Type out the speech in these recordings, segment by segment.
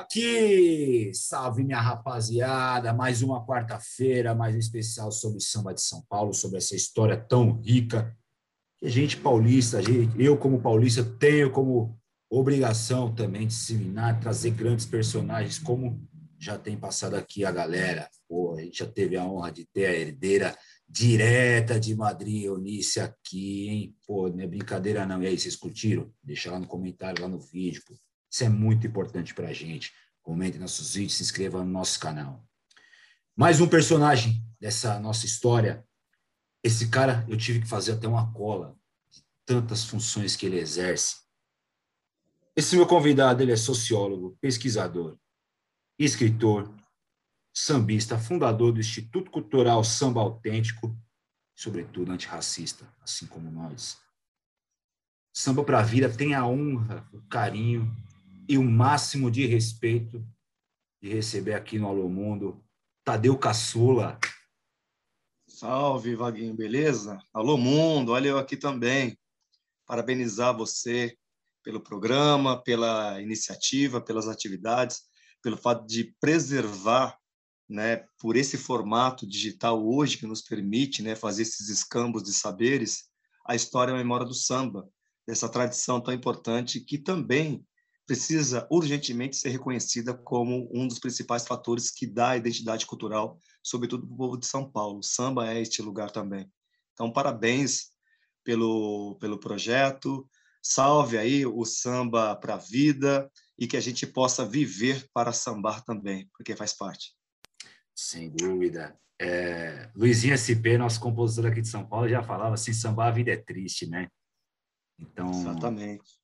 aqui! Salve, minha rapaziada! Mais uma quarta-feira, mais um especial sobre samba de São Paulo, sobre essa história tão rica que a gente paulista, eu como paulista tenho como obrigação também de disseminar, trazer grandes personagens, como já tem passado aqui a galera. Pô, a gente já teve a honra de ter a herdeira direta de Madrid, Eunice, aqui, hein? Pô, não é brincadeira não. E aí, vocês curtiram? Deixa lá no comentário, lá no vídeo. Pô. Isso é muito importante para a gente. Comente nossos vídeos, se inscreva no nosso canal. Mais um personagem dessa nossa história. Esse cara, eu tive que fazer até uma cola de tantas funções que ele exerce. Esse meu convidado, ele é sociólogo, pesquisador, escritor, sambista, fundador do Instituto Cultural Samba Autêntico, sobretudo antirracista, assim como nós. Samba para a Vida tem a honra, o carinho e o máximo de respeito de receber aqui no Alô Mundo Tadeu Caçula. Salve, Vaguinho, beleza? Alô Mundo, olha eu aqui também. Parabenizar você pelo programa, pela iniciativa, pelas atividades, pelo fato de preservar, né, por esse formato digital hoje que nos permite, né, fazer esses escambos de saberes, a história e a memória do samba, dessa tradição tão importante que também precisa urgentemente ser reconhecida como um dos principais fatores que dá a identidade cultural, sobretudo para o povo de São Paulo. Samba é este lugar também. Então, parabéns pelo, pelo projeto, salve aí o samba para a vida e que a gente possa viver para sambar também, porque faz parte. Sem dúvida. É, Luizinho SP, nosso compositor aqui de São Paulo, já falava assim, sambar a vida é triste, né? Então, Exatamente.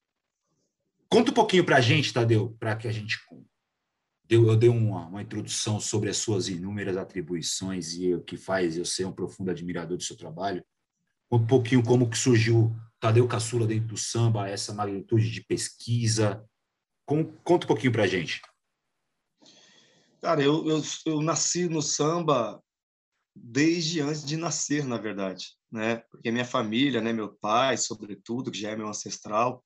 Conta um pouquinho para a gente, Tadeu, para que a gente deu, eu dei uma, uma, introdução sobre as suas inúmeras atribuições e o que faz eu ser um profundo admirador do seu trabalho. Um pouquinho como que surgiu Tadeu Caçula dentro do samba, essa magnitude de pesquisa. Com, conta um pouquinho para a gente. Cara, eu, eu, eu nasci no samba desde antes de nascer, na verdade, né? Porque minha família, né, meu pai, sobretudo, que já é meu ancestral,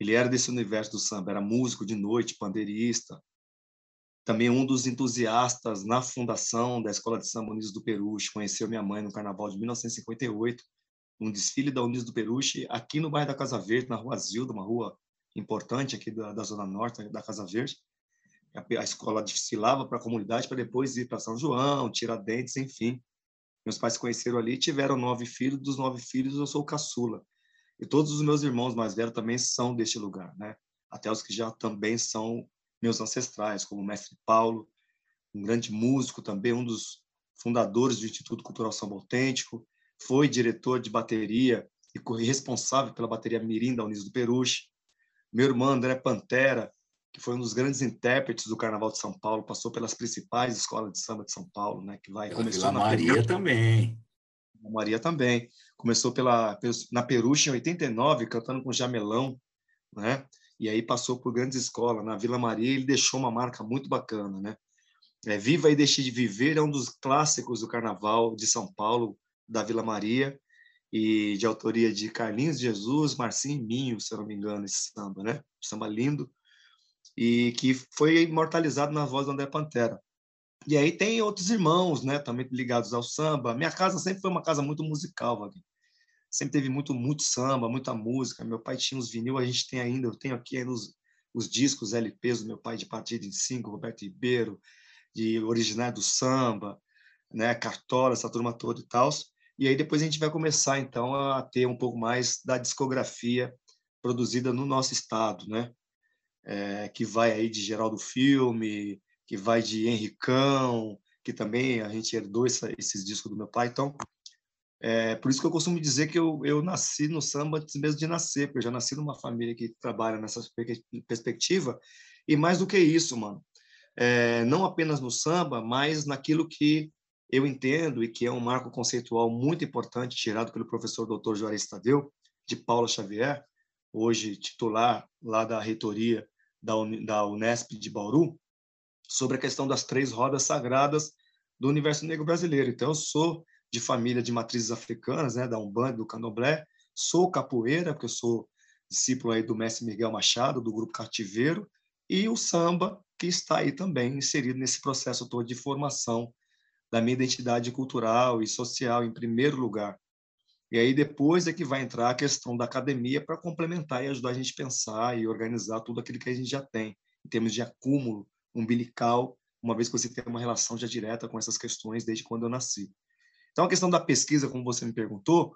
ele era desse universo do samba, era músico de noite, pandeirista, também um dos entusiastas na fundação da Escola de Samba Unidos do Peruche. Conheceu minha mãe no Carnaval de 1958, um desfile da Unidos do Peruche, aqui no bairro da Casa Verde, na Rua Zilda, uma rua importante aqui da, da Zona Norte da Casa Verde. A, a escola desfilava para a comunidade para depois ir para São João, Tiradentes, enfim. Meus pais se conheceram ali, tiveram nove filhos, dos nove filhos eu sou o caçula. E todos os meus irmãos mais velhos também são deste lugar, né? Até os que já também são meus ancestrais, como o mestre Paulo, um grande músico também, um dos fundadores do Instituto Cultural Samba Autêntico, foi diretor de bateria e responsável pela bateria Mirim da Unis do Peruche. Meu irmão André Pantera, que foi um dos grandes intérpretes do Carnaval de São Paulo, passou pelas principais escolas de samba de São Paulo, né? Que vai começou na Maria primeira... também. Maria também. Começou pela, na Peruche em 89, cantando com Jamelão, né? E aí passou por grandes escolas. Na Vila Maria ele deixou uma marca muito bacana, né? É, Viva e Deixe de Viver é um dos clássicos do Carnaval de São Paulo, da Vila Maria, e de autoria de Carlinhos Jesus, Marcinho e Minho, se eu não me engano, esse samba, né? samba lindo, e que foi imortalizado na voz do André Pantera. E aí tem outros irmãos, né, também ligados ao samba. Minha casa sempre foi uma casa muito musical, Wagner. Sempre teve muito, muito samba, muita música. Meu pai tinha os vinil, a gente tem ainda, eu tenho aqui os, os discos LPs do meu pai de partida em cinco, Roberto Ribeiro, de originais do samba, né, Cartola, essa turma toda e tal. E aí depois a gente vai começar então a ter um pouco mais da discografia produzida no nosso estado, né? É, que vai aí de Geraldo Filme, que vai de Henricão, que também a gente herdou essa, esses discos do meu pai. Então, é por isso que eu costumo dizer que eu, eu nasci no samba antes mesmo de nascer, porque eu já nasci numa família que trabalha nessa perspectiva. E mais do que isso, mano, é, não apenas no samba, mas naquilo que eu entendo e que é um marco conceitual muito importante tirado pelo professor Dr. Juarez Tadeu, de Paula Xavier, hoje titular lá da reitoria da, da Unesp de Bauru, sobre a questão das três rodas sagradas do universo negro brasileiro. Então, eu sou de família de matrizes africanas, né, da Umbanda, do Candomblé, sou capoeira, porque eu sou discípulo aí do mestre Miguel Machado, do grupo Cativeiro, e o samba, que está aí também inserido nesse processo todo de formação da minha identidade cultural e social, em primeiro lugar. E aí depois é que vai entrar a questão da academia para complementar e ajudar a gente a pensar e organizar tudo aquilo que a gente já tem, em termos de acúmulo umbilical, uma vez que você tem uma relação já direta com essas questões desde quando eu nasci. Então, a questão da pesquisa, como você me perguntou,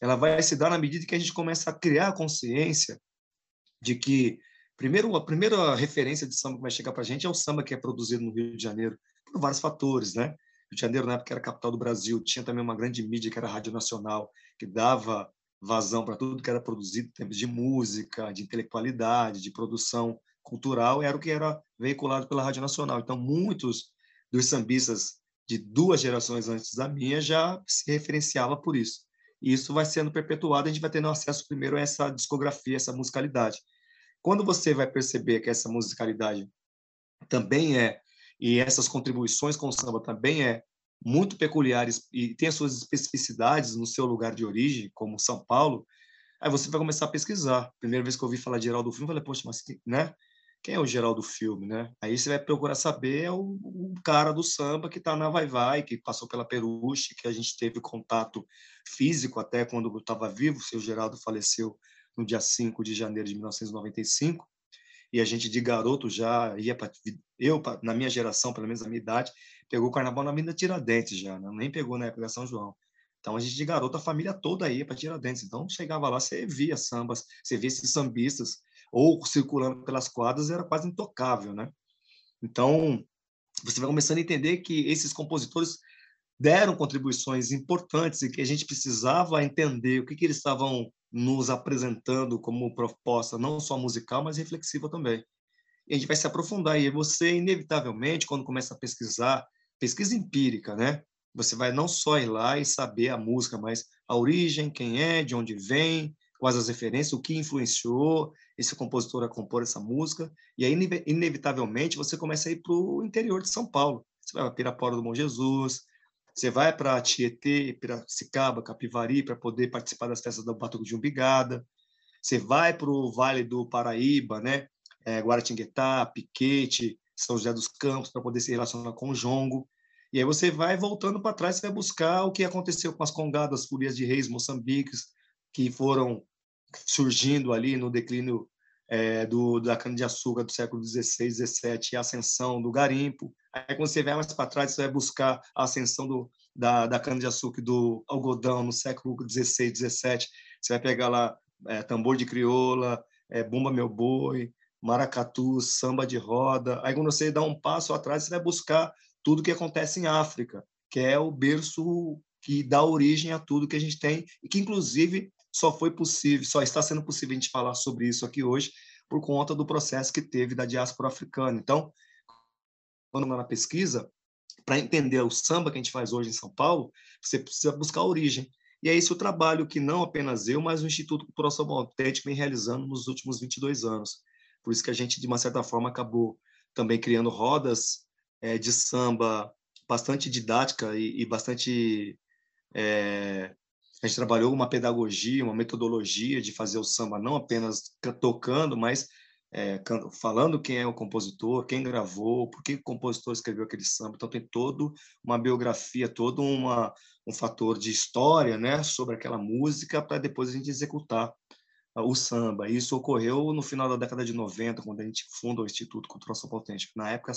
ela vai se dar na medida que a gente começa a criar a consciência de que, primeiro, a primeira referência de samba que vai chegar para a gente é o samba que é produzido no Rio de Janeiro, por vários fatores, né? Rio de Janeiro, na época, era a capital do Brasil, tinha também uma grande mídia, que era a Rádio Nacional, que dava vazão para tudo que era produzido em termos de música, de intelectualidade, de produção cultural, era o que era veiculado pela Rádio Nacional. Então, muitos dos sambistas de duas gerações antes da minha já se referenciava por isso. E isso vai sendo perpetuado, a gente vai tendo acesso primeiro a essa discografia, essa musicalidade. Quando você vai perceber que essa musicalidade também é, e essas contribuições com o samba também é muito peculiares e tem as suas especificidades no seu lugar de origem, como São Paulo, aí você vai começar a pesquisar. Primeira vez que eu ouvi falar de Geraldo Filme, eu falei, poxa, mas né? Quem é o geral do filme, né? Aí você vai procurar saber é o, o cara do samba que está na Vai Vai, que passou pela Peruche, que a gente teve contato físico até quando estava vivo, seu Geraldo faleceu no dia 5 de janeiro de 1995, e a gente de garoto já ia para eu na minha geração, pelo menos na minha idade, pegou o carnaval na Mina Tiradentes já, né? nem pegou na época da São João. Então a gente de garoto, a família toda ia para Tiradentes. Então chegava lá, você via sambas, você via esses sambistas ou circulando pelas quadras era quase intocável, né? Então, você vai começando a entender que esses compositores deram contribuições importantes e que a gente precisava entender o que, que eles estavam nos apresentando como proposta, não só musical, mas reflexiva também. E a gente vai se aprofundar e você, inevitavelmente, quando começa a pesquisar, pesquisa empírica, né? Você vai não só ir lá e saber a música, mas a origem, quem é, de onde vem, quais as referências, o que influenciou esse compositor a compor essa música, e aí, inevitavelmente, você começa a ir para o interior de São Paulo. Você vai para Pirapora do Bom Jesus, você vai para Tietê, Piracicaba, Capivari, para poder participar das festas do Batuque de Umbigada, você vai para o Vale do Paraíba, né? É, Guaratinguetá, Piquete, São José dos Campos, para poder se relacionar com o jongo. E aí você vai voltando para trás, você vai buscar o que aconteceu com as congadas, furias de reis moçambiques, que foram surgindo ali no declínio é, do, da cana-de-açúcar do século XVI, XVII, a ascensão do garimpo. Aí, quando você vai mais para trás, você vai buscar a ascensão do, da, da cana-de-açúcar do algodão no século XVI, XVII. Você vai pegar lá é, tambor de crioula, é, bumba meu boi, maracatu, samba de roda. Aí, quando você dá um passo atrás, você vai buscar tudo que acontece em África, que é o berço que dá origem a tudo que a gente tem e que, inclusive, só foi possível, só está sendo possível a gente falar sobre isso aqui hoje por conta do processo que teve da diáspora africana. Então, quando na pesquisa, para entender o samba que a gente faz hoje em São Paulo, você precisa buscar a origem. E é esse o trabalho que não apenas eu, mas o Instituto Cultural São Paulo vem realizando nos últimos 22 anos. Por isso que a gente, de uma certa forma, acabou também criando rodas é, de samba bastante didática e, e bastante é, a gente trabalhou uma pedagogia, uma metodologia de fazer o samba não apenas tocando, mas é, falando quem é o compositor, quem gravou, por que o compositor escreveu aquele samba. Então tem toda uma biografia, todo uma, um fator de história né, sobre aquela música para depois a gente executar o samba. Isso ocorreu no final da década de 90, quando a gente funda o Instituto Cultural São Autêntico. Na época,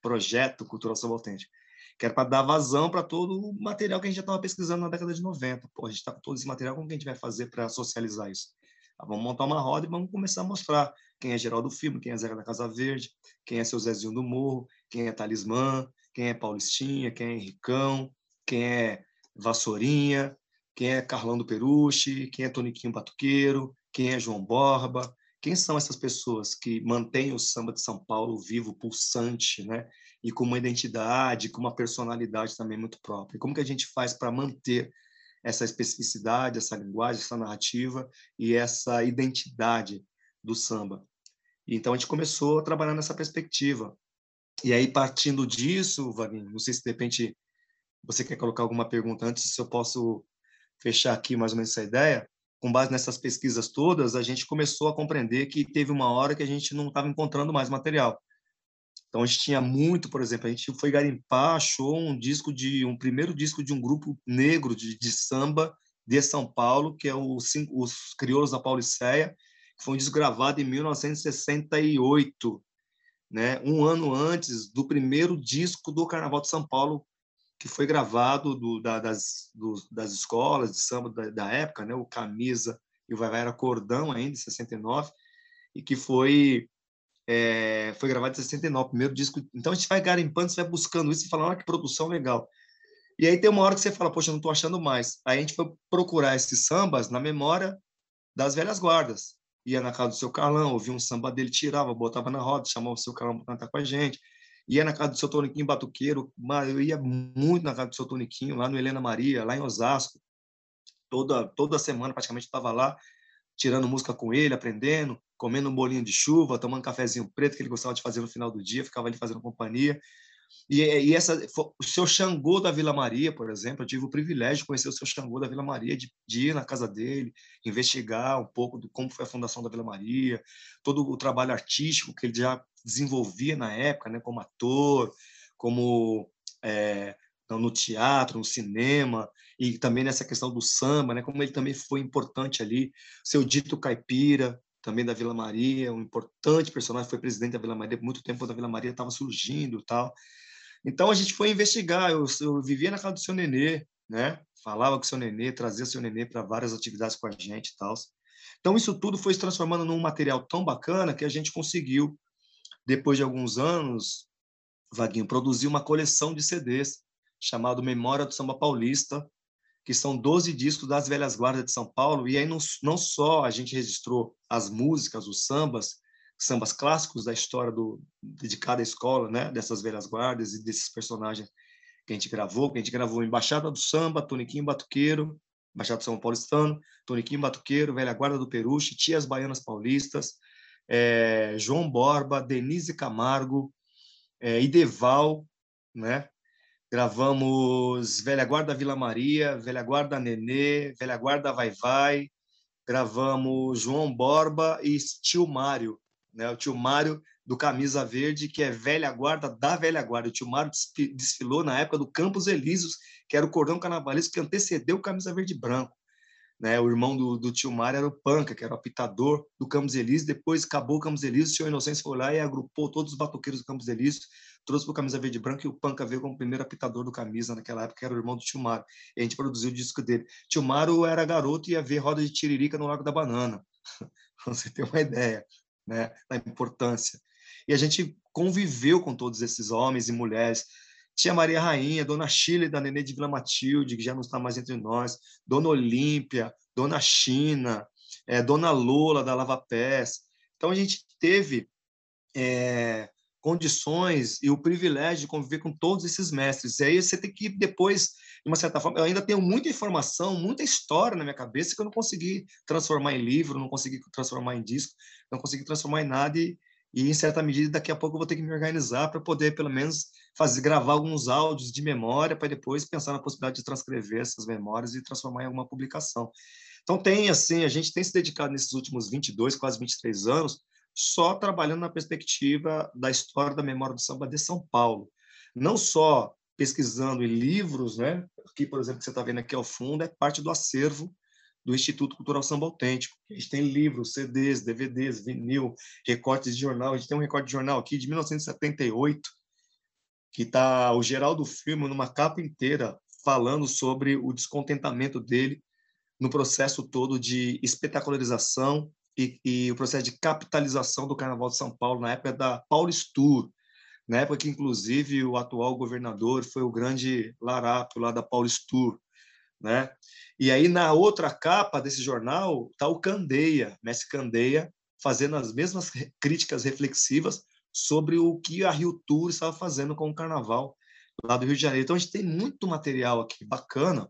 Projeto Cultural São Autêntico que era para dar vazão para todo o material que a gente já estava pesquisando na década de 90. Pô, a gente está com todo esse material, como que a gente vai fazer para socializar isso? Ah, vamos montar uma roda e vamos começar a mostrar quem é Geraldo Filme, quem é Zeca da Casa Verde, quem é seu Zezinho do Morro, quem é Talismã, quem é Paulistinha, quem é Henricão, quem é Vassourinha, quem é Carlão do Peruche, quem é Toniquinho Batuqueiro, quem é João Borba, quem são essas pessoas que mantêm o samba de São Paulo vivo, pulsante, né? E com uma identidade, com uma personalidade também muito própria. Como que a gente faz para manter essa especificidade, essa linguagem, essa narrativa e essa identidade do samba? Então a gente começou a trabalhar nessa perspectiva. E aí partindo disso, Vaguinho, não sei se de repente você quer colocar alguma pergunta antes, se eu posso fechar aqui mais ou menos essa ideia. Com base nessas pesquisas todas, a gente começou a compreender que teve uma hora que a gente não estava encontrando mais material Então a gente tinha muito, por exemplo, a gente foi garimpar, achou um disco de um primeiro disco de um grupo negro de, de samba de São Paulo, que é o, os Crioulos da Pauliceia, que foi um disco gravado em 1968, né? Um ano antes do primeiro disco do Carnaval de São Paulo, que foi gravado do, da, das, do, das escolas de samba da, da, época, né? O Camisa e o Vai Vai era Cordão ainda, em 69, e que foi é, foi gravado em 69, primeiro disco. Então a gente vai garimpando, você vai buscando isso e falando, olha que produção legal. E aí tem uma hora que você fala, poxa, não estou achando mais. Aí a gente foi procurar esses sambas na memória das velhas guardas. Ia na casa do seu Carlão, ouvia um samba dele, tirava, botava na roda, chamava o seu Carlão para cantar com a gente. Ia na casa do seu Toniquinho Batuqueiro, eu ia muito na casa do seu Toniquinho, lá no Helena Maria, lá em Osasco. Toda, toda semana praticamente estava lá, tirando música com ele, aprendendo comendo um bolinho de chuva, tomando um cafezinho preto que ele gostava de fazer no final do dia, ficava ali fazendo companhia. E, e essa, o seu Xangô da Vila Maria, por exemplo, eu tive o privilégio de conhecer o seu Xangô da Vila Maria, de, de ir na casa dele, investigar um pouco do como foi a fundação da Vila Maria, todo o trabalho artístico que ele já desenvolvia na época, né, como ator, como é, no teatro, no cinema, e também nessa questão do samba, né, como ele também foi importante ali, seu dito caipira, também da Vila Maria, um importante personagem, foi presidente da Vila Maria muito tempo, quando a Vila Maria estava surgindo tal. Então a gente foi investigar, eu, eu vivia na casa do seu Nenê, né? falava com o seu Nenê, trazia o seu Nenê para várias atividades com a gente e tal. Então isso tudo foi se transformando num material tão bacana que a gente conseguiu, depois de alguns anos, Vaguinho, produzir uma coleção de CDs chamado Memória do Samba Paulista, que são 12 discos das velhas guardas de São Paulo, e aí não, não só a gente registrou as músicas, os sambas, sambas clássicos da história do, de cada escola, né, dessas velhas guardas e desses personagens que a gente gravou, que a gente gravou Embaixada do Samba, Toniquinho Batuqueiro, Embaixada do São Paulistano, Toniquinho Batuqueiro, Velha Guarda do Peruche, Tias Baianas Paulistas, é, João Borba, Denise Camargo, é, Ideval, né? Gravamos Velha Guarda Vila Maria, Velha Guarda Nenê, Velha Guarda Vai Vai. Gravamos João Borba e Tio Mário, né? o tio Mário do Camisa Verde, que é velha guarda da velha guarda. O tio Mário desfilou na época do Campos Elíseos, que era o cordão carnavalesco que antecedeu o Camisa Verde Branco. Né? O irmão do, do tio Mário era o Panca, que era o apitador do Campos Elíseos. Depois acabou o Campos Elíseos, o senhor Inocêncio foi lá e agrupou todos os batuqueiros do Campos Elíseos trouxe para o Camisa Verde Branco e o Panca veio como primeiro apitador do Camisa naquela época, que era o irmão do Tio. E a gente produziu o disco dele. Tio era garoto e ia ver roda de tiririca no Lago da Banana. você ter uma ideia né, da importância. E a gente conviveu com todos esses homens e mulheres. Tia Maria Rainha, Dona Chile da Nenê de Vila Matilde, que já não está mais entre nós, Dona Olímpia, Dona China, é, Dona Lola da Lava Pés. Então a gente teve é, condições e o privilégio de conviver com todos esses mestres. E aí você tem que depois, de uma certa forma, eu ainda tenho muita informação, muita história na minha cabeça que eu não consegui transformar em livro, não consegui transformar em disco, não consegui transformar em nada e, e em certa medida daqui a pouco eu vou ter que me organizar para poder pelo menos fazer gravar alguns áudios de memória para depois pensar na possibilidade de transcrever essas memórias e transformar em alguma publicação. Então tem assim, a gente tem se dedicado nesses últimos 22, quase 23 anos só trabalhando na perspectiva da história da memória do samba de São Paulo. Não só pesquisando em livros, né? Aqui, por exemplo, que você está vendo aqui ao fundo, é parte do acervo do Instituto Cultural Samba Autêntico. A gente tem livros, CDs, DVDs, vinil, recortes de jornal. A gente tem um recorte de jornal aqui de 1978, que está o Geraldo Filme numa capa inteira falando sobre o descontentamento dele no processo todo de espetacularização e, e, o processo de capitalização do Carnaval de São Paulo na época da Paulistur, na época que, inclusive, o atual governador foi o grande Larato lá da Paulistur, né? E aí, na outra capa desse jornal, está o Candeia, Mestre Candeia, fazendo as mesmas críticas reflexivas sobre o que a Rio Tour estava fazendo com o Carnaval lá do Rio de Janeiro. Então, a gente tem muito material aqui bacana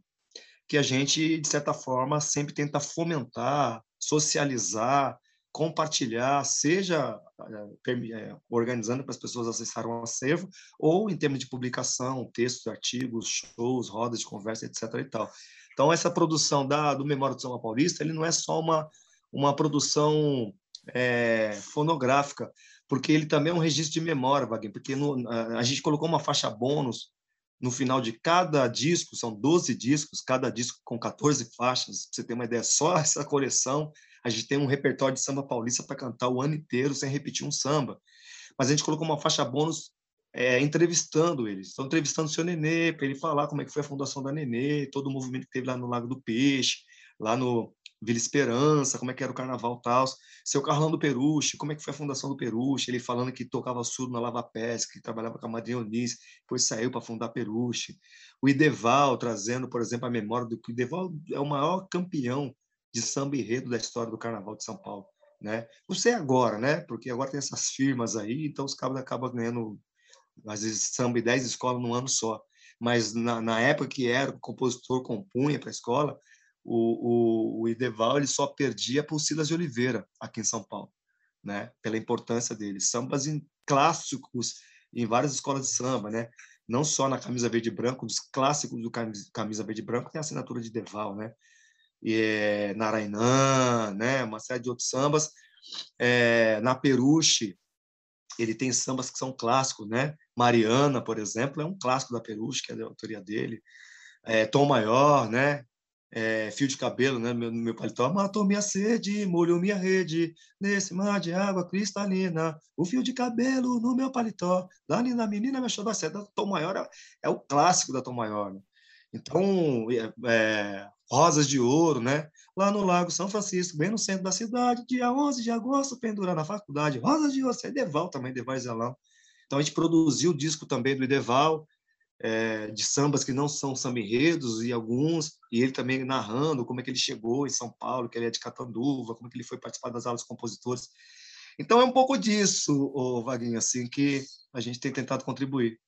que a gente, de certa forma, sempre tenta fomentar, socializar, compartilhar, seja é, organizando para as pessoas acessarem o acervo, ou em termos de publicação, textos, artigos, shows, rodas de conversa, etc. E tal. Então, essa produção da, do Memória do São Paulista, ele não é só uma, uma produção é, fonográfica, porque ele também é um registro de memória, Wagner, porque no, a, a gente colocou uma faixa bônus no final de cada disco, são 12 discos, cada disco com 14 faixas, pra você ter uma ideia, só essa coleção, a gente tem um repertório de samba paulista para cantar o ano inteiro sem repetir um samba. Mas a gente colocou uma faixa bônus é, entrevistando eles. Estão entrevistando o seu Nenê, para ele falar como é que foi a fundação da Nenê, todo o movimento que teve lá no Lago do Peixe, lá no Vila Esperança, como é que era o carnaval tal. Seu Carlão do Peruche, como é que foi a fundação do Peruche, ele falando que tocava surdo na Lava Pesca, que trabalhava com a Madrinha depois saiu para fundar Peruche. O Ideval trazendo, por exemplo, a memória do que o Ideval é o maior campeão de samba enredo da história do carnaval de São Paulo. Né? Não sei agora, né? Porque agora tem essas firmas aí, então os cabos acabam ganhando, às vezes, samba e 10 escolas num ano só. Mas na, na época que era, o compositor compunha para a escola, o, o, o Ideval ele só perdia para o Silas de Oliveira, aqui em São Paulo, né? pela importância dele. Sambas em clássicos em várias escolas de samba, né? não só na camisa verde e branco, dos clássicos do camisa verde e branco tem a assinatura de Deval, né? E é, Narainã, né? Uma série de outros sambas. É, na Peruche, ele tem sambas que são clássicos, né? Mariana, por exemplo, é um clássico da Peruche, que é da autoria dele. É, Tom Maior, né? É, fio de cabelo né, no meu, meu paletó. Matou minha sede, molhou minha rede, nesse mar de água cristalina. O fio de cabelo no meu paletó. Lá na menina me achou da seda. Tom Maior é, é, o clássico da Tom Maior. Né? Então, é, é, Rosas de Ouro, né? Lá no Lago São Francisco, bem no centro da cidade, dia 11 de agosto, pendurar na faculdade. Rosas de Ouro, é Deval também, Deval Zelão. Então, a gente produziu o disco também do Ideval, é, de sambas que não são samba e alguns, e ele também narrando como é que ele chegou em São Paulo, que ele é de Catanduva, como é que ele foi participar das aulas compositores. Então é um pouco disso, o Vaguinho, assim, que a gente tem tentado contribuir.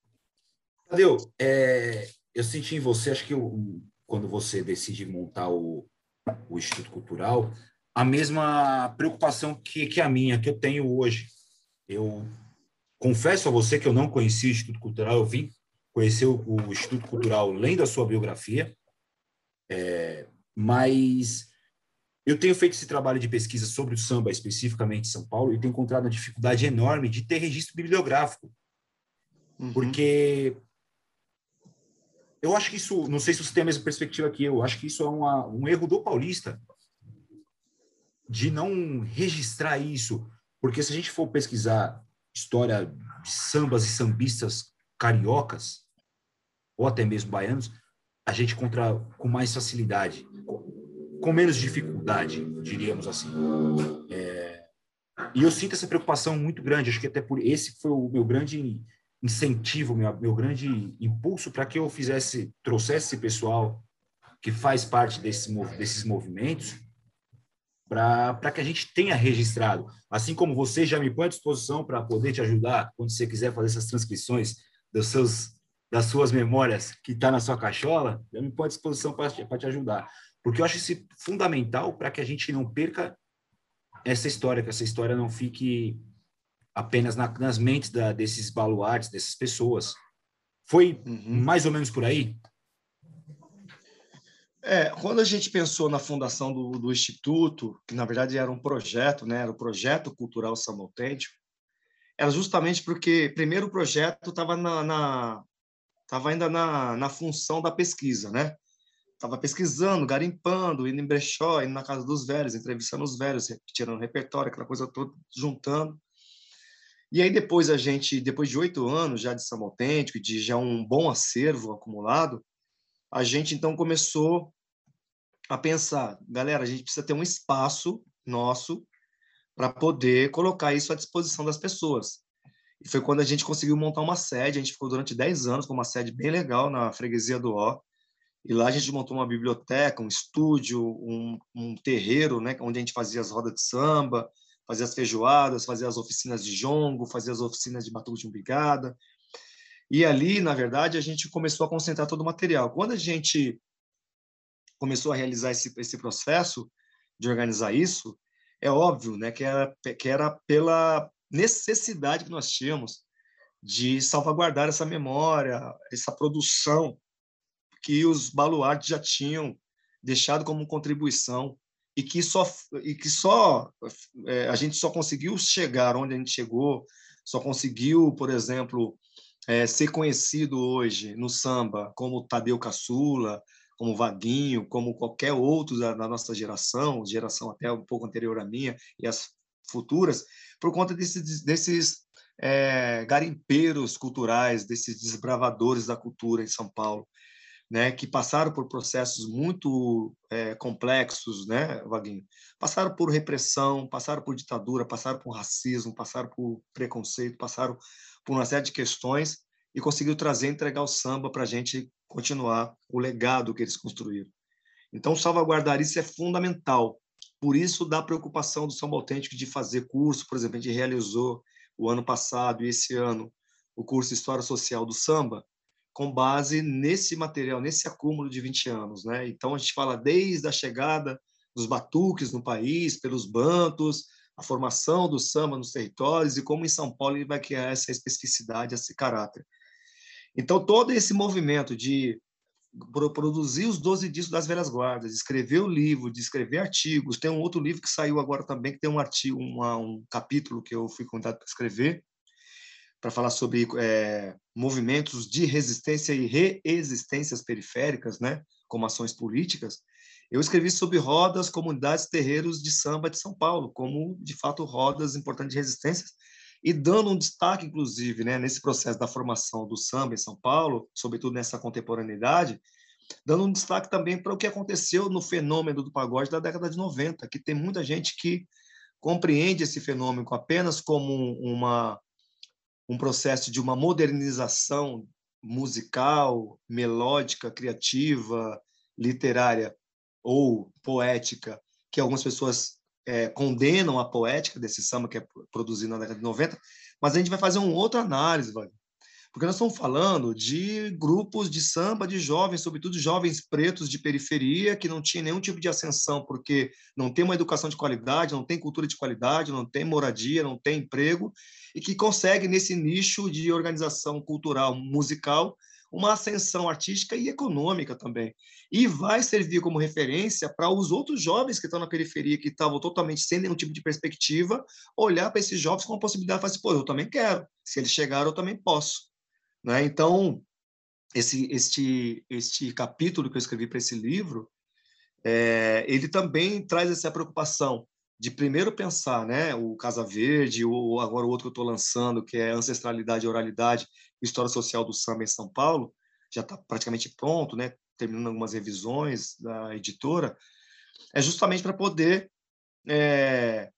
Tadeu, é, eu senti em você, acho que eu, quando você decide montar o, o Instituto Cultural, a mesma preocupação que, que a minha, que eu tenho hoje. Eu confesso a você que eu não conhecia o Instituto Cultural, eu vim conheceu o Instituto Cultural lendo a sua biografia, é, mas eu tenho feito esse trabalho de pesquisa sobre o samba, especificamente em São Paulo, e tenho encontrado uma dificuldade enorme de ter registro bibliográfico. Uhum. Porque eu acho que isso, não sei se você tem a mesma perspectiva que eu, acho que isso é uma, um erro do paulista de não registrar isso. Porque se a gente for pesquisar história de sambas e sambistas cariocas, ou até mesmo baianos, a gente encontra com mais facilidade, com menos dificuldade, diríamos assim. É, e eu sinto essa preocupação muito grande, acho que até por esse foi o meu grande incentivo, meu, meu grande impulso para que eu fizesse, trouxesse esse pessoal que faz parte desse, desses movimentos para que a gente tenha registrado. Assim como você já me põe à disposição para poder te ajudar quando você quiser fazer essas transcrições dos seus, das suas memórias que está na sua cachola, eu me põe à disposição para te, te ajudar. Porque eu acho isso fundamental para que a gente não perca essa história, que essa história não fique apenas na, nas mentes da, desses baluartes, dessas pessoas. Foi uhum. mais ou menos por aí? É, quando a gente pensou na fundação do, do, Instituto, que na verdade era um projeto, né, era o Projeto Cultural Samba Autêntico, era justamente porque, primeiro, o projeto estava na, na tava ainda na, na função da pesquisa, né? Estava pesquisando, garimpando, indo em brechó, indo na casa dos velhos, entrevistando os velhos, tirando repertório, aquela coisa toda, juntando. E aí depois a gente, depois de oito anos já de Samba Autêntico de já um bom acervo acumulado, a gente então começou a pensar, galera, a gente precisa ter um espaço nosso para poder colocar isso à disposição das pessoas. E foi quando a gente conseguiu montar uma sede, a gente ficou durante 10 anos com uma sede bem legal na freguesia do Ó, e lá a gente montou uma biblioteca, um estúdio, um, um terreiro, né, onde a gente fazia as rodas de samba, fazia as feijoadas, fazia as oficinas de jongo, fazia as oficinas de batuque de umbigada. E ali, na verdade, a gente começou a concentrar todo o material. Quando a gente começou a realizar esse, esse processo de organizar isso, é óbvio né, que, era, que era pela necessidade que nós tínhamos de salvaguardar essa memória, essa produção que os baluartes já tinham deixado como contribuição e que só e que só é, a gente só conseguiu chegar onde a gente chegou, só conseguiu, por exemplo, é, ser conhecido hoje no samba como Tadeu Caçula, como Vaguinho, como qualquer outro da, da, nossa geração, geração até um pouco anterior à minha e as futuras, por conta desses, desses é, garimpeiros culturais, desses desbravadores da cultura em São Paulo, né, que passaram por processos muito é, complexos, né, Vaguinho? Passaram por repressão, passaram por ditadura, passaram por racismo, passaram por preconceito, passaram por uma série de questões e conseguiu trazer entregar o samba para a gente continuar o legado que eles construíram. Então, salvaguardar isso é fundamental. Por isso, da preocupação do Samba Autêntico de fazer curso, por exemplo, a gente realizou o ano passado e esse ano o curso História Social do Samba, com base nesse material, nesse acúmulo de 20 anos. Né? Então, a gente fala desde a chegada dos batuques no país, pelos bantos, a formação do samba nos territórios e como em São Paulo ele vai criar essa especificidade, esse caráter. Então, todo esse movimento de produzir os 12 discos das velhas guardas, escrever o livro, de escrever artigos, tem um outro livro que saiu agora também, que tem um artigo, uma, um capítulo que eu fui convidado para escrever, para falar sobre é, movimentos de resistência e reexistências periféricas, né, como ações políticas, eu escrevi sobre rodas, comunidades, terreiros de samba de São Paulo, como, de fato, rodas importantes de resistência, e dando um destaque, inclusive, né, nesse processo da formação do samba em São Paulo, sobretudo nessa contemporaneidade, dando um destaque também para o que aconteceu no fenômeno do pagode da década de 90, que tem muita gente que compreende esse fenômeno apenas como uma, um processo de uma modernização musical, melódica, criativa, literária ou poética, que algumas pessoas é, condenam a poética desse samba que é produzido na década de 90, mas a gente vai fazer uma outra análise, Wagner. Porque nós estamos falando de grupos de samba de jovens, sobretudo jovens pretos de periferia, que não tinham nenhum tipo de ascensão, porque não tem uma educação de qualidade, não tem cultura de qualidade, não tem moradia, não tem emprego, e que conseguem, nesse nicho de organização cultural musical, uma ascensão artística e econômica também. E vai servir como referência para os outros jovens que estão na periferia, que estavam totalmente sem nenhum tipo de perspectiva, olhar para esses jovens com a possibilidade de falar assim, pô, eu também quero. Se eles chegaram, eu também posso. Né? Então, esse, este, este capítulo que eu escrevi para esse livro, é, ele também traz essa preocupação de primeiro pensar, né, o Casa Verde, ou agora o outro que eu estou lançando, que é Ancestralidade e Oralidade, História Social do Samba em São Paulo, já está praticamente pronto, né, terminando algumas revisões da editora, é justamente para poder é,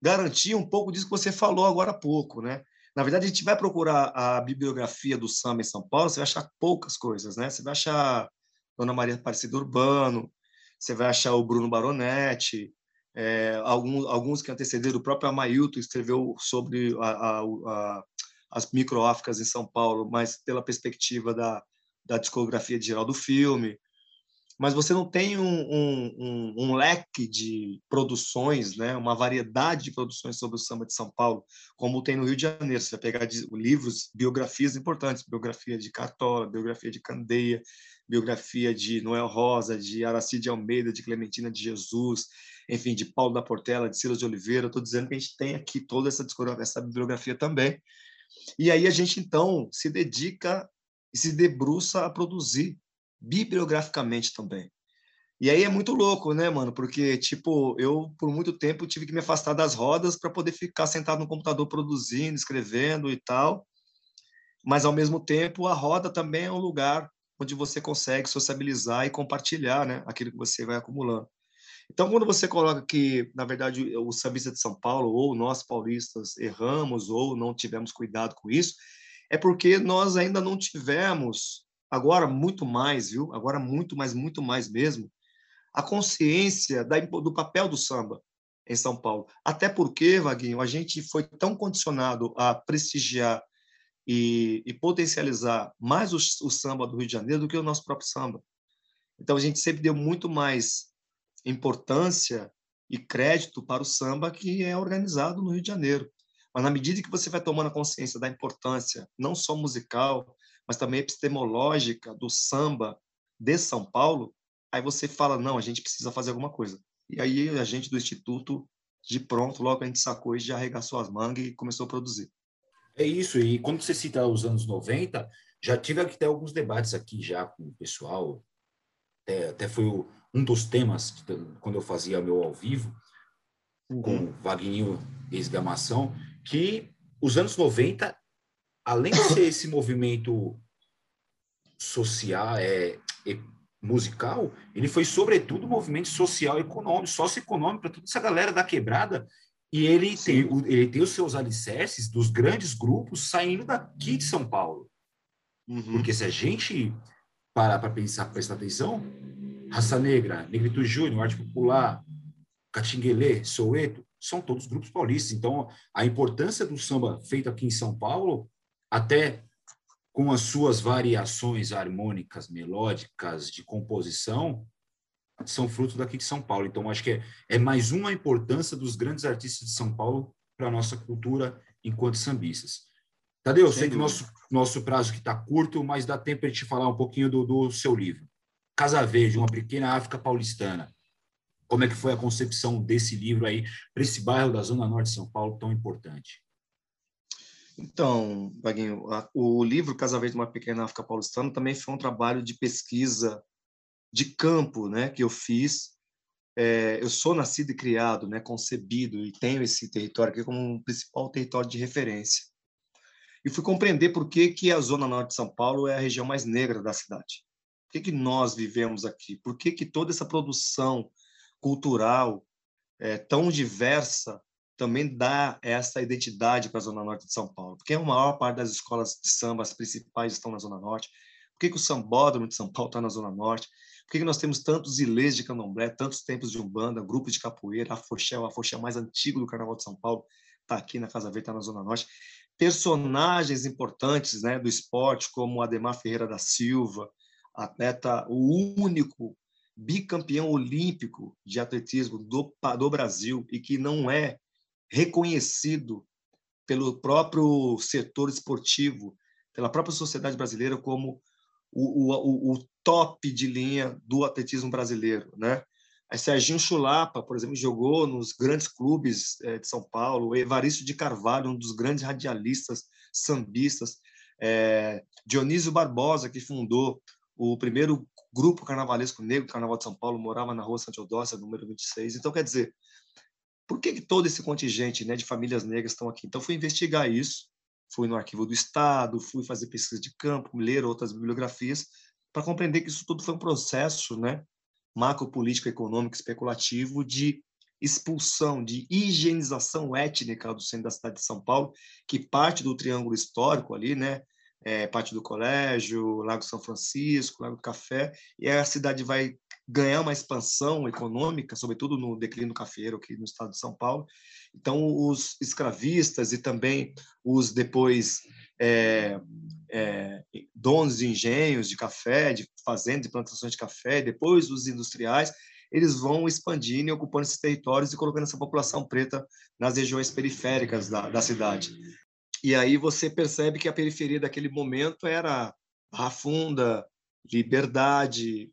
garantir um pouco disso que você falou agora há pouco, né? Na verdade, a gente vai procurar a bibliografia do samba em São Paulo, você vai achar poucas coisas, né? Você vai achar Dona Maria Aparecida Urbano, você vai achar o Bruno Baronetti, é, alguns, alguns que antecederam, o próprio Amailton escreveu sobre a, a, a, as microáfricas em São Paulo, mas pela perspectiva da, da discografia de geral do filme. Mas você não tem um, um, um, um, leque de produções, né? uma variedade de produções sobre o samba de São Paulo, como tem no Rio de Janeiro. Você vai pegar livros, biografias importantes, biografia de Cartola, biografia de Candeia, biografia de Noel Rosa, de Aracide Almeida, de Clementina de Jesus, enfim, de Paulo da Portela, de Silas de Oliveira. Estou dizendo que a gente tem aqui toda essa, essa bibliografia também. E aí a gente, então, se dedica e se debruça a produzir bibliograficamente também. E aí é muito louco, né, mano? Porque, tipo, eu, por muito tempo, tive que me afastar das rodas para poder ficar sentado no computador produzindo, escrevendo e tal. Mas, ao mesmo tempo, a roda também é um lugar onde você consegue sociabilizar e compartilhar né, aquilo que você vai acumulando. Então, quando você coloca que, na verdade, o sambista de São Paulo ou nós paulistas erramos ou não tivemos cuidado com isso, é porque nós ainda não tivemos, agora muito mais, viu? Agora muito mais, muito mais mesmo, a consciência da, do papel do samba em São Paulo. Até porque, Vaguinho, a gente foi tão condicionado a prestigiar e, e potencializar mais o, o samba do Rio de Janeiro do que o nosso próprio samba. Então, a gente sempre deu muito mais importância e crédito para o samba que é organizado no Rio de Janeiro. Mas na medida que você vai tomando consciência da importância, não só musical, mas também epistemológica do samba de São Paulo, aí você fala, não, a gente precisa fazer alguma coisa. E aí a gente do Instituto, de pronto, logo a gente sacou e já arregaçou as mangas e começou a produzir. É isso, e quando você cita os anos 90, já tive até alguns debates aqui já com o pessoal, até, até foi o, um dos temas quando eu fazia meu ao vivo, uhum. com Vagninho Esgamação, que os anos 90, além de ser esse movimento social, é, é, musical, ele foi sobretudo um movimento social econômico, socioeconômico para toda essa galera da quebrada e ele tem, ele tem os seus alicerces dos grandes grupos saindo daqui de São Paulo. Uhum. Porque se a gente parar para pensar, prestar atenção, Raça Negra, Negrito Júnior, Arte Popular, Catinguelê, Soueto, são todos grupos paulistas. Então, a importância do samba feito aqui em São Paulo, até com as suas variações harmônicas, melódicas, de composição, são frutos daqui de São Paulo. Então, acho que é, é mais uma importância dos grandes artistas de São Paulo para a nossa cultura enquanto sambistas. Tadeu, eu sei que nosso, nosso prazo está curto, mas dá tempo para a gente falar um pouquinho do, do seu livro. Casa Verde, uma pequena África paulistana. Como é que foi a concepção desse livro aí para esse bairro da Zona Norte de São Paulo tão importante? Então, Vaguinho, o livro Casa Verde, uma pequena África paulistana também foi um trabalho de pesquisa de campo, né, que eu fiz. É, eu sou nascido e criado, né, concebido e tenho esse território aqui como um principal território de referência. E fui compreender por que que a zona norte de São Paulo é a região mais negra da cidade. Por que que nós vivemos aqui? Por que que toda essa produção cultural é, tão diversa também dá essa identidade para a zona norte de São Paulo? Porque a maior parte das escolas de samba, as principais, estão na zona norte. Por que, que o sambódromo de São Paulo está na zona norte? Por que nós temos tantos ilês de candomblé, tantos templos de umbanda, grupos de capoeira, afoxé, o afoxé mais antigo do Carnaval de São Paulo, está aqui na Casa Verde, está na Zona Norte. Personagens importantes né, do esporte, como Ademar Ferreira da Silva, atleta, o único bicampeão olímpico de atletismo do, do Brasil e que não é reconhecido pelo próprio setor esportivo, pela própria sociedade brasileira como o, o, o top de linha do atletismo brasileiro, né? A Serginho Chulapa, por exemplo, jogou nos grandes clubes é, de São Paulo. Evaristo de Carvalho, um dos grandes radialistas sambistas. É, Dionísio Barbosa, que fundou o primeiro grupo carnavalesco negro do Carnaval de São Paulo, morava na rua Santa Eudócia, número 26. Então, quer dizer, por que, que todo esse contingente né, de famílias negras estão aqui? Então, fui investigar isso fui no arquivo do Estado, fui fazer pesquisa de campo, ler outras bibliografias, para compreender que isso tudo foi um processo né, macropolítico, econômico, especulativo de expulsão, de higienização étnica do centro da cidade de São Paulo, que parte do triângulo histórico ali, né, é, parte do colégio, Lago São Francisco, Lago do Café, e a cidade vai ganhar uma expansão econômica, sobretudo no declínio cafeiro aqui no estado de São Paulo. Então, os escravistas e também os depois é, é, donos de engenhos de café, de fazendas de plantações de café, depois os industriais, eles vão expandindo e ocupando esses territórios e colocando essa população preta nas regiões periféricas da, da cidade. E aí você percebe que a periferia daquele momento era Barra Funda, Liberdade,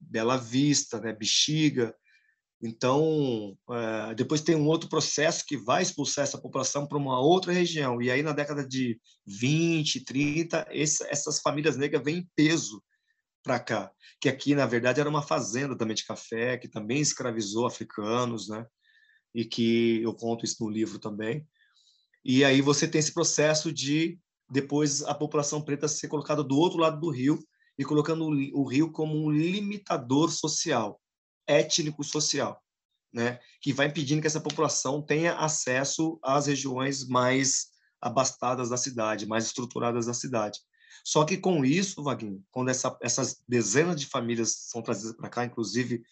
Bela Vista, né, Bexiga. Então, é, depois tem um outro processo que vai expulsar essa população para uma outra região. E aí, na década de 20, 30, esse, essas famílias negras vêm em peso para cá. Que aqui, na verdade, era uma fazenda também de café, que também escravizou africanos, né? E que eu conto isso no livro também. E aí você tem esse processo de depois a população preta ser colocada do outro lado do rio e colocando o Rio como um limitador social, étnico-social, né? que vai impedindo que essa população tenha acesso às regiões mais abastadas da cidade, mais estruturadas da cidade. Só que com isso, Vaguinho, quando essa, essas dezenas de famílias são trazidas para cá, inclusive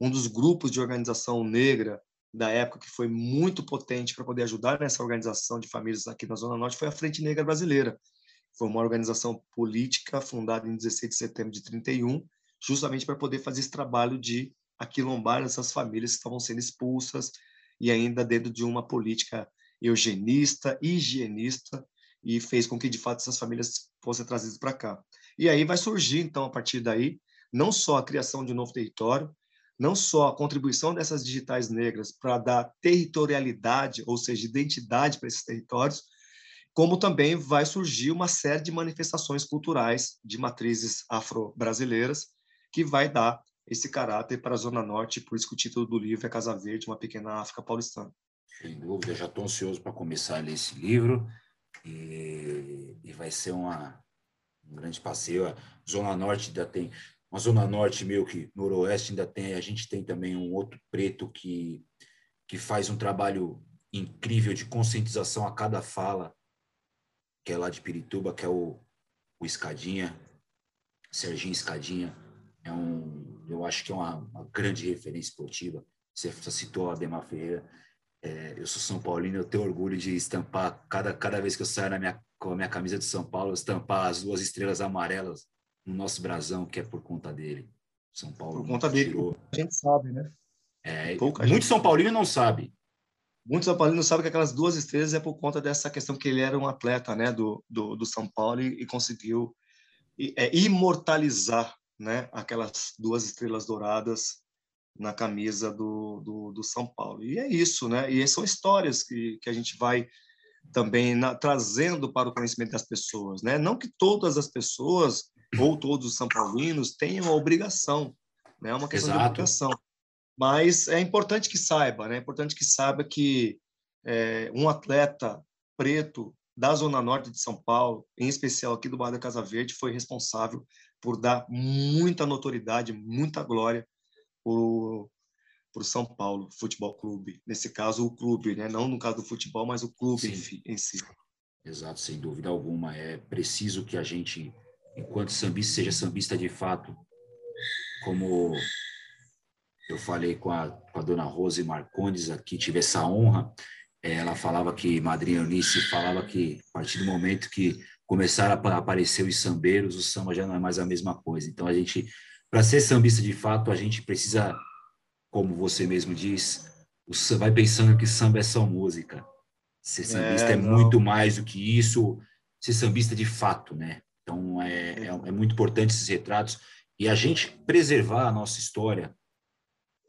um dos grupos de organização negra da época que foi muito potente para poder ajudar nessa organização de famílias aqui na Zona Norte foi a Frente Negra Brasileira, foi uma organização política fundada em 16 de setembro de 31, justamente para poder fazer esse trabalho de aquilombar essas famílias que estavam sendo expulsas e ainda dentro de uma política eugenista, higienista, e fez com que, de fato, essas famílias fossem trazidas para cá. E aí vai surgir, então, a partir daí, não só a criação de um novo território, não só a contribuição dessas digitais negras para dar territorialidade, ou seja, identidade para esses territórios, como também vai surgir uma série de manifestações culturais de matrizes afro-brasileiras que vai dar esse caráter para a Zona Norte, por isso que o título do livro é Casa Verde, uma pequena África paulistana. Sem dúvida, já estou ansioso para começar a ler esse livro e, e vai ser uma, um grande passeio. A Zona Norte ainda tem, uma Zona Norte meio que noroeste ainda tem, a gente tem também um outro preto que, que faz um trabalho incrível de conscientização a cada fala, que é lá de Pirituba, que é o, o Escadinha, Serginho Escadinha, é um, eu acho que é uma, uma grande referência esportiva. Você citou a Ademar Ferreira, é, eu sou São Paulino, eu tenho orgulho de estampar, cada, cada vez que eu saio na minha, com a minha camisa de São Paulo, estampar as duas estrelas amarelas no nosso brasão, que é por conta dele. São Paulo. Por conta dele, tirou. a gente sabe, né? É, Pouca muito gente... São Paulino não sabe. Muitos São Paulinos sabem que aquelas duas estrelas é por conta dessa questão que ele era um atleta né, do, do, do São Paulo e, e conseguiu é, imortalizar né, aquelas duas estrelas douradas na camisa do, do, do, São Paulo. E é isso, né? E são histórias que, que a gente vai também na, trazendo para o conhecimento das pessoas, né? Não que todas as pessoas ou todos os são paulinos tenham a obrigação, né? É uma questão Exato. de obrigação. Mas é importante que saiba, né? É importante que saiba que é, um atleta preto da Zona Norte de São Paulo, em especial aqui do Bar da Casa Verde, foi responsável por dar muita notoriedade, muita glória para o São Paulo Futebol Clube. Nesse caso, o clube, né? não no caso do futebol, mas o clube em, em si. Exato, sem dúvida alguma. É preciso que a gente, enquanto sambista, seja sambista de fato. Como eu falei com a, com a dona Rose Marcondes aqui, tive essa honra. Ela falava que, Madrinha Eunice falava que, a partir do momento que começaram a aparecer os sambeiros, o samba já não é mais a mesma coisa. Então, a gente, para ser sambista de fato, a gente precisa, como você mesmo diz, o, vai pensando que samba é só música. Ser sambista é, é muito mais do que isso, ser sambista de fato, né? Então, é, é, é muito importante esses retratos e a gente preservar a nossa história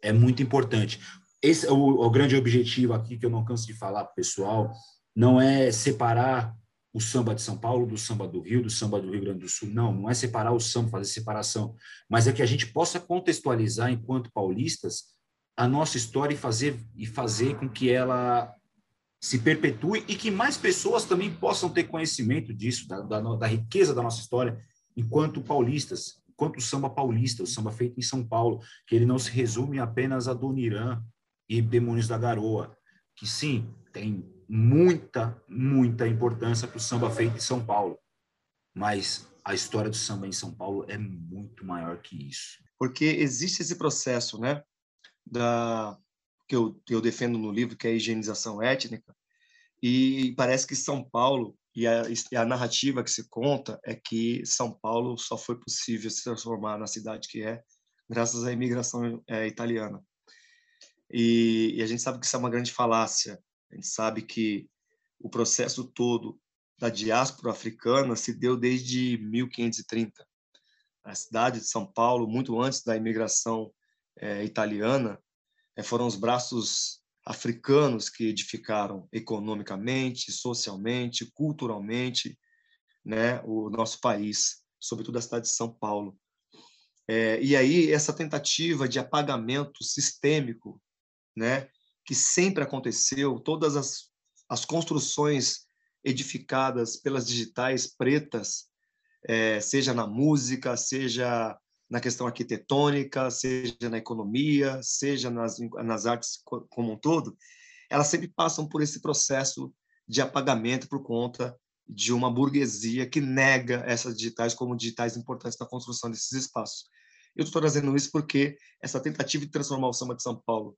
é muito importante. Esse é o, o grande objetivo aqui que eu não canso de falar para o pessoal, não é separar o samba de São Paulo do samba do Rio, do samba do Rio Grande do Sul. Não, não é separar o samba, fazer separação, mas é que a gente possa contextualizar enquanto paulistas a nossa história e fazer e fazer com que ela se perpetue e que mais pessoas também possam ter conhecimento disso, da, da, da riqueza da nossa história enquanto paulistas, enquanto samba paulista, o samba feito em São Paulo, que ele não se resume apenas a Dona Irã e Demônios da Garoa, que sim, tem muita, muita importância para o samba feito em São Paulo. Mas a história do samba em São Paulo é muito maior que isso. Porque existe esse processo, né, da que eu, eu defendo no livro, que é a higienização étnica, e parece que São Paulo e a, e a, narrativa que se conta é que São Paulo só foi possível se transformar na cidade que é graças à imigração é, italiana. E, e, a gente sabe que isso é uma grande falácia, a gente sabe que o processo todo da diáspora africana se deu desde 1530. A cidade de São Paulo, muito antes da imigração é, italiana, foram os braços africanos que edificaram economicamente, socialmente, culturalmente, né, o nosso país, sobretudo a cidade de São Paulo. É, e aí essa tentativa de apagamento sistêmico, né, que sempre aconteceu, todas as, as construções edificadas pelas digitais pretas, é, seja na música, seja na questão arquitetônica, seja na economia, seja nas, nas artes como um todo, elas sempre passam por esse processo de apagamento por conta de uma burguesia que nega essas digitais como digitais importantes na construção desses espaços. Eu estou trazendo isso porque essa tentativa de transformar o samba de São Paulo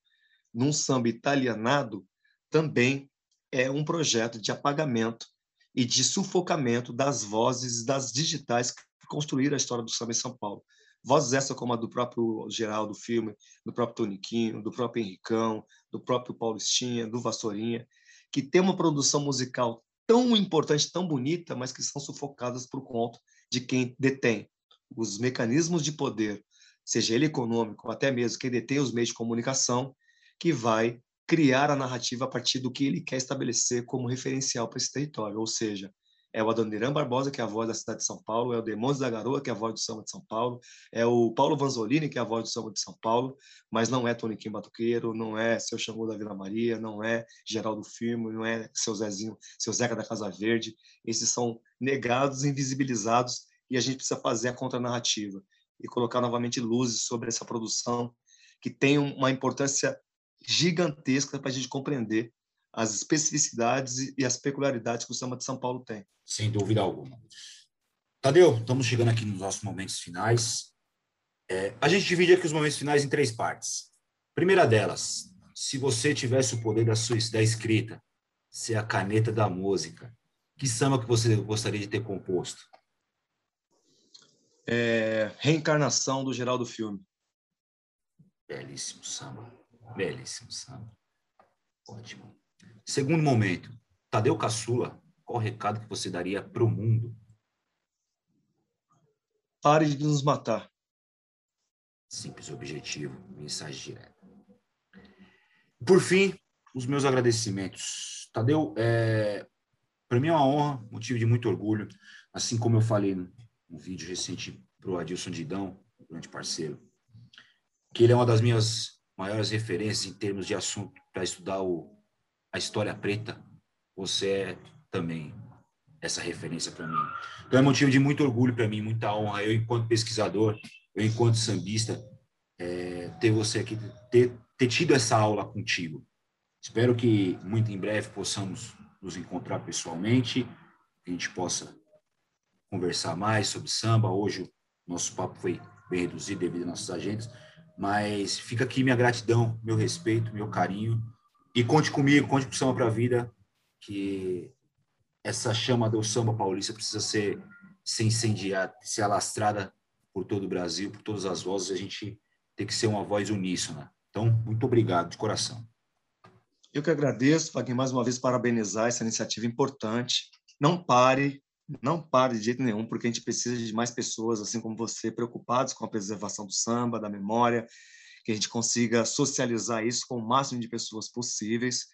num samba italianado, também é um projeto de apagamento e de sufocamento das vozes das digitais que construíram a história do samba em São Paulo. Vozes essas como a do próprio Geraldo Filme, do próprio Toniquinho, do próprio Henricão, do próprio Paulistinha, do Vassourinha, que tem uma produção musical tão importante, tão bonita, mas que são sufocadas por conta de quem detém. Os mecanismos de poder seja ele econômico, até mesmo quem detém os meios de comunicação, que vai criar a narrativa a partir do que ele quer estabelecer como referencial para esse território, ou seja, é o Adoniran Barbosa, que é a voz da cidade de São Paulo, é o Demônios da Garoa, que é a voz do samba de São Paulo, é o Paulo Vanzolini, que é a voz do samba de São Paulo, mas não é Toniquinho Batuqueiro, não é seu Xangô da Vila Maria, não é Geraldo Firmo, não é seu Zezinho, seu Zeca da Casa Verde. Esses são negados, invisibilizados, e a gente precisa fazer a contranarrativa e colocar novamente luzes sobre essa produção que tem uma importância gigantesca para a gente compreender as especificidades e as peculiaridades que o samba de São Paulo tem. Sem dúvida alguma. Tadeu, estamos chegando aqui nos nossos momentos finais. É, a gente divide aqui os momentos finais em três partes. Primeira delas, se você tivesse o poder da sua da escrita, ser a caneta da música, que samba que você gostaria de ter composto? É, reencarnação do Geraldo Filme. Belíssimo samba. Belíssimo samba. Ótimo. Segundo momento, Tadeu Caçula, qual o recado que você daria para o mundo? Pare de nos matar. Simples objetivo, mensagem direta. Por fim, os meus agradecimentos. Tadeu, é, para mim é uma honra, motivo de muito orgulho, assim como eu falei no, no vídeo recente para o Adilson Didão, grande parceiro, que ele é uma das minhas maiores referências em termos de assunto para estudar o, a história preta, você é também essa referência para mim. Então é motivo de muito orgulho para mim, muita honra. Eu, enquanto pesquisador, eu, enquanto sambista, é, ter você aqui, ter, ter tido essa aula contigo. Espero que muito em breve possamos nos encontrar pessoalmente, que a gente possa conversar mais sobre samba. Hoje o nosso papo foi bem reduzido devido às nossas agendas, mas fica aqui minha gratidão, meu respeito, meu carinho e conte comigo, conte com o Samba para a Vida, que essa chama do samba paulista precisa ser, ser incendiada, ser alastrada por todo o Brasil, por todas as vozes, a gente tem que ser uma voz uníssona. Então, muito obrigado, de coração. Eu que agradeço, Wagner, mais uma vez parabenizar essa iniciativa importante. Não pare, não pare de jeito nenhum, porque a gente precisa de mais pessoas, assim como você, preocupados com a preservação do samba, da memória, que a gente consiga socializar isso com o máximo de pessoas possíveis.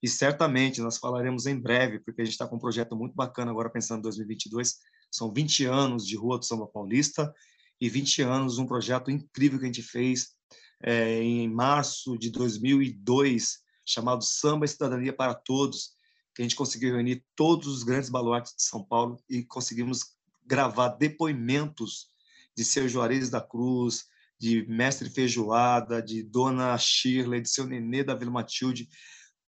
E certamente nós falaremos em breve, porque a gente está com um projeto muito bacana agora, pensando em 2022. São 20 anos de Rua do Samba Paulista e 20 anos um projeto incrível que a gente fez é, em março de 2002, chamado Samba e Cidadania para Todos, que a gente conseguiu reunir todos os grandes baluartes de São Paulo e conseguimos gravar depoimentos de seu Juarez da Cruz, de Mestre Feijoada, de Dona Shirley, de seu Nenê da Vila Matilde,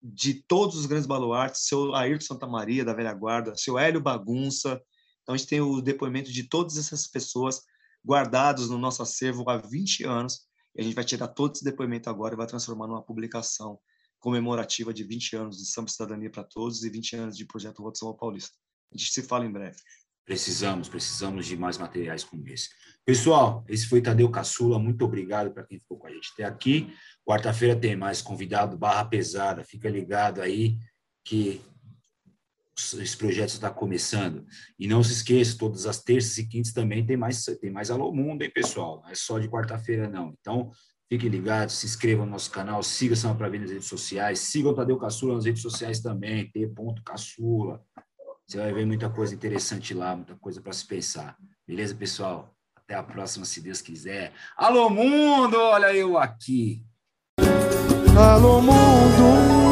de todos os grandes baluartes, seu Ayrton Santa Maria da Velha Guarda, seu Hélio Bagunça. Então a gente tem o depoimento de todas essas pessoas guardados no nosso acervo há 20 anos, e a gente vai tirar todo esse depoimento agora e vai transformar numa publicação comemorativa de 20 anos de Samba Cidadania para Todos e 20 anos de Projeto Voto São Paulista. A gente se fala em breve. Precisamos, precisamos de mais materiais como esse. Pessoal, esse foi Tadeu Caçula. Muito obrigado para quem ficou com a gente até aqui. Quarta-feira tem mais convidado barra pesada. Fica ligado aí que esse projeto está começando. E não se esqueça, todas as terças e quintas também tem mais, tem mais Alô Mundo, hein, pessoal? Não é só de quarta-feira, não. Então, fiquem ligados, se inscrevam no nosso canal, siga Samba para Ver nas redes sociais, sigam o Tadeu Caçula nas redes sociais também, T.Caçula. Você vai ver muita coisa interessante lá, muita coisa para se pensar. Beleza, pessoal? Até a próxima, se Deus quiser. Alô, mundo! Olha eu aqui. Alô, mundo!